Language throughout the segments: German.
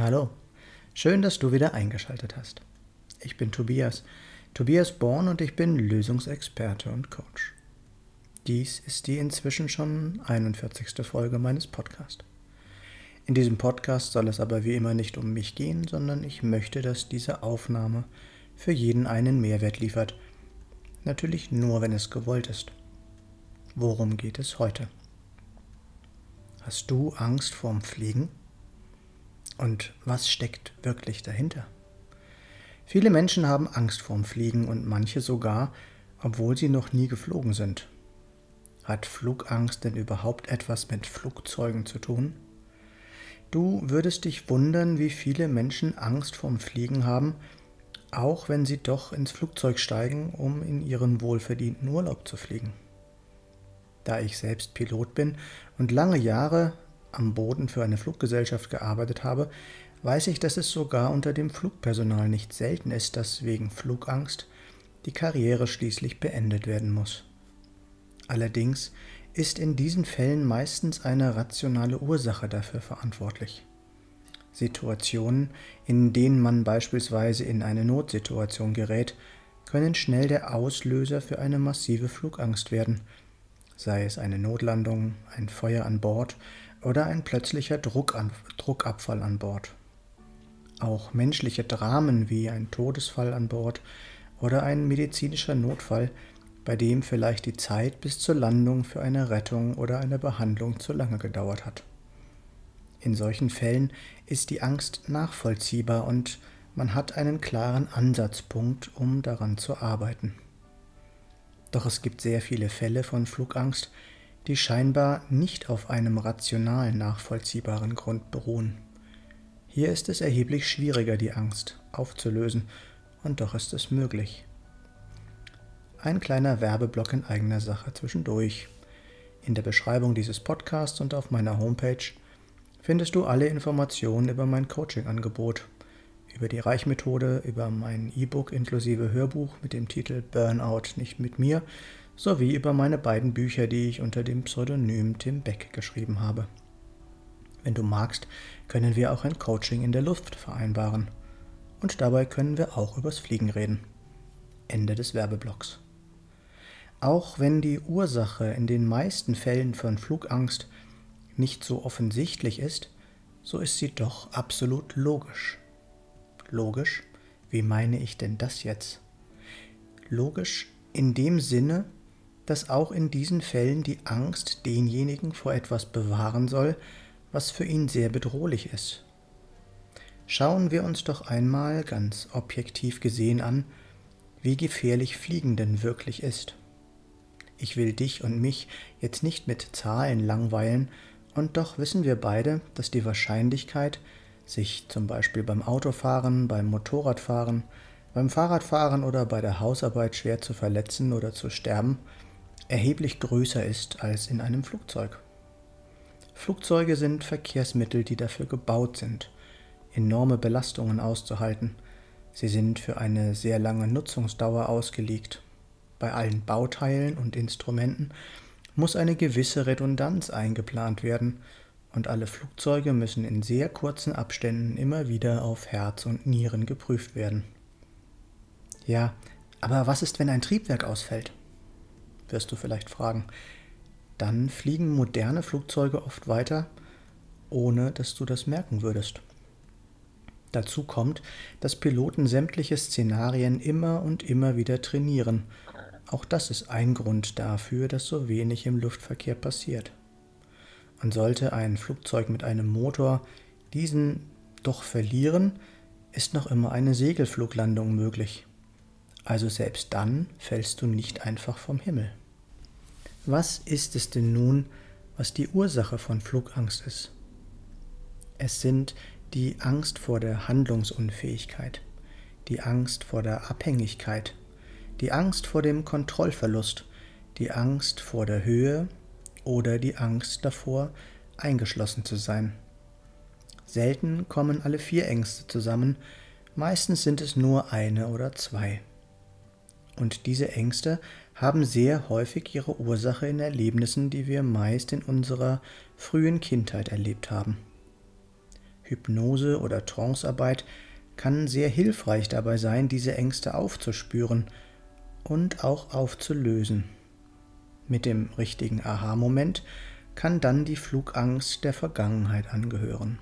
Hallo, schön, dass du wieder eingeschaltet hast. Ich bin Tobias, Tobias Born und ich bin Lösungsexperte und Coach. Dies ist die inzwischen schon 41. Folge meines Podcasts. In diesem Podcast soll es aber wie immer nicht um mich gehen, sondern ich möchte, dass diese Aufnahme für jeden einen Mehrwert liefert. Natürlich nur, wenn es gewollt ist. Worum geht es heute? Hast du Angst vorm Fliegen? Und was steckt wirklich dahinter? Viele Menschen haben Angst vorm Fliegen und manche sogar, obwohl sie noch nie geflogen sind. Hat Flugangst denn überhaupt etwas mit Flugzeugen zu tun? Du würdest dich wundern, wie viele Menschen Angst vorm Fliegen haben, auch wenn sie doch ins Flugzeug steigen, um in ihren wohlverdienten Urlaub zu fliegen. Da ich selbst Pilot bin und lange Jahre am Boden für eine Fluggesellschaft gearbeitet habe, weiß ich, dass es sogar unter dem Flugpersonal nicht selten ist, dass wegen Flugangst die Karriere schließlich beendet werden muss. Allerdings ist in diesen Fällen meistens eine rationale Ursache dafür verantwortlich. Situationen, in denen man beispielsweise in eine Notsituation gerät, können schnell der Auslöser für eine massive Flugangst werden, sei es eine Notlandung, ein Feuer an Bord oder ein plötzlicher Druckan Druckabfall an Bord. Auch menschliche Dramen wie ein Todesfall an Bord oder ein medizinischer Notfall, bei dem vielleicht die Zeit bis zur Landung für eine Rettung oder eine Behandlung zu lange gedauert hat. In solchen Fällen ist die Angst nachvollziehbar und man hat einen klaren Ansatzpunkt, um daran zu arbeiten. Doch es gibt sehr viele Fälle von Flugangst, die scheinbar nicht auf einem rational nachvollziehbaren Grund beruhen. Hier ist es erheblich schwieriger, die Angst aufzulösen, und doch ist es möglich. Ein kleiner Werbeblock in eigener Sache zwischendurch. In der Beschreibung dieses Podcasts und auf meiner Homepage findest du alle Informationen über mein Coaching-Angebot, über die Reichmethode, über mein E-Book inklusive Hörbuch mit dem Titel Burnout nicht mit mir sowie über meine beiden Bücher, die ich unter dem Pseudonym Tim Beck geschrieben habe. Wenn du magst, können wir auch ein Coaching in der Luft vereinbaren. Und dabei können wir auch übers Fliegen reden. Ende des Werbeblocks. Auch wenn die Ursache in den meisten Fällen von Flugangst nicht so offensichtlich ist, so ist sie doch absolut logisch. Logisch? Wie meine ich denn das jetzt? Logisch in dem Sinne, dass auch in diesen Fällen die Angst denjenigen vor etwas bewahren soll, was für ihn sehr bedrohlich ist. Schauen wir uns doch einmal ganz objektiv gesehen an, wie gefährlich Fliegen denn wirklich ist. Ich will dich und mich jetzt nicht mit Zahlen langweilen, und doch wissen wir beide, dass die Wahrscheinlichkeit, sich zum Beispiel beim Autofahren, beim Motorradfahren, beim Fahrradfahren oder bei der Hausarbeit schwer zu verletzen oder zu sterben, erheblich größer ist als in einem Flugzeug. Flugzeuge sind Verkehrsmittel, die dafür gebaut sind, enorme Belastungen auszuhalten. Sie sind für eine sehr lange Nutzungsdauer ausgelegt. Bei allen Bauteilen und Instrumenten muss eine gewisse Redundanz eingeplant werden, und alle Flugzeuge müssen in sehr kurzen Abständen immer wieder auf Herz und Nieren geprüft werden. Ja, aber was ist, wenn ein Triebwerk ausfällt? Wirst du vielleicht fragen. Dann fliegen moderne Flugzeuge oft weiter, ohne dass du das merken würdest. Dazu kommt, dass Piloten sämtliche Szenarien immer und immer wieder trainieren. Auch das ist ein Grund dafür, dass so wenig im Luftverkehr passiert. Und sollte ein Flugzeug mit einem Motor diesen doch verlieren, ist noch immer eine Segelfluglandung möglich. Also selbst dann fällst du nicht einfach vom Himmel. Was ist es denn nun, was die Ursache von Flugangst ist? Es sind die Angst vor der Handlungsunfähigkeit, die Angst vor der Abhängigkeit, die Angst vor dem Kontrollverlust, die Angst vor der Höhe oder die Angst davor, eingeschlossen zu sein. Selten kommen alle vier Ängste zusammen, meistens sind es nur eine oder zwei. Und diese Ängste haben sehr häufig ihre Ursache in Erlebnissen, die wir meist in unserer frühen Kindheit erlebt haben. Hypnose oder Trancearbeit kann sehr hilfreich dabei sein, diese Ängste aufzuspüren und auch aufzulösen. Mit dem richtigen Aha-Moment kann dann die Flugangst der Vergangenheit angehören.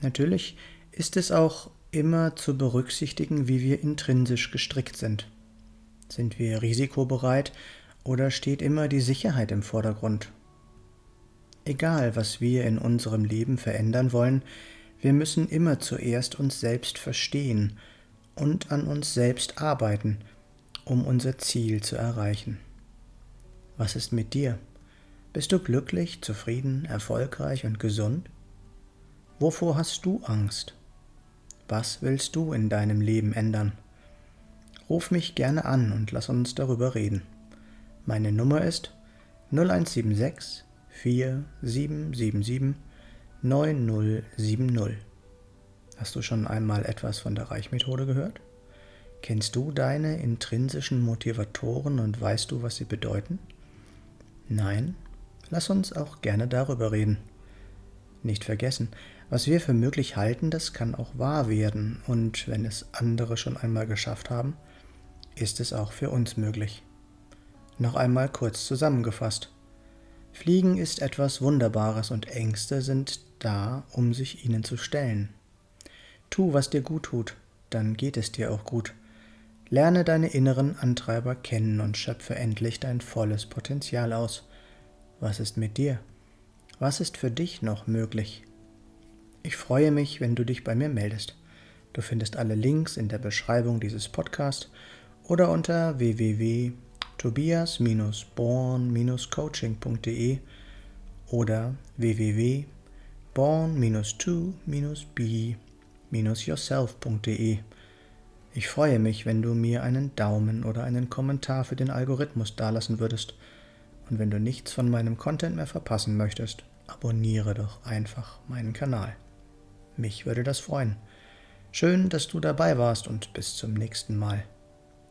Natürlich ist es auch immer zu berücksichtigen, wie wir intrinsisch gestrickt sind. Sind wir risikobereit oder steht immer die Sicherheit im Vordergrund? Egal, was wir in unserem Leben verändern wollen, wir müssen immer zuerst uns selbst verstehen und an uns selbst arbeiten, um unser Ziel zu erreichen. Was ist mit dir? Bist du glücklich, zufrieden, erfolgreich und gesund? Wovor hast du Angst? Was willst du in deinem Leben ändern? Ruf mich gerne an und lass uns darüber reden. Meine Nummer ist 0176 4777 9070. Hast du schon einmal etwas von der Reichmethode gehört? Kennst du deine intrinsischen Motivatoren und weißt du, was sie bedeuten? Nein? Lass uns auch gerne darüber reden. Nicht vergessen, was wir für möglich halten, das kann auch wahr werden, und wenn es andere schon einmal geschafft haben, ist es auch für uns möglich. Noch einmal kurz zusammengefasst. Fliegen ist etwas Wunderbares und Ängste sind da, um sich ihnen zu stellen. Tu, was dir gut tut, dann geht es dir auch gut. Lerne deine inneren Antreiber kennen und schöpfe endlich dein volles Potenzial aus. Was ist mit dir? Was ist für dich noch möglich? Ich freue mich, wenn du dich bei mir meldest. Du findest alle Links in der Beschreibung dieses Podcasts oder unter www.tobias-born-coaching.de oder www.born-to-be-yourself.de. Ich freue mich, wenn du mir einen Daumen oder einen Kommentar für den Algorithmus dalassen würdest. Und wenn du nichts von meinem Content mehr verpassen möchtest, abonniere doch einfach meinen Kanal. Mich würde das freuen. Schön, dass du dabei warst und bis zum nächsten Mal.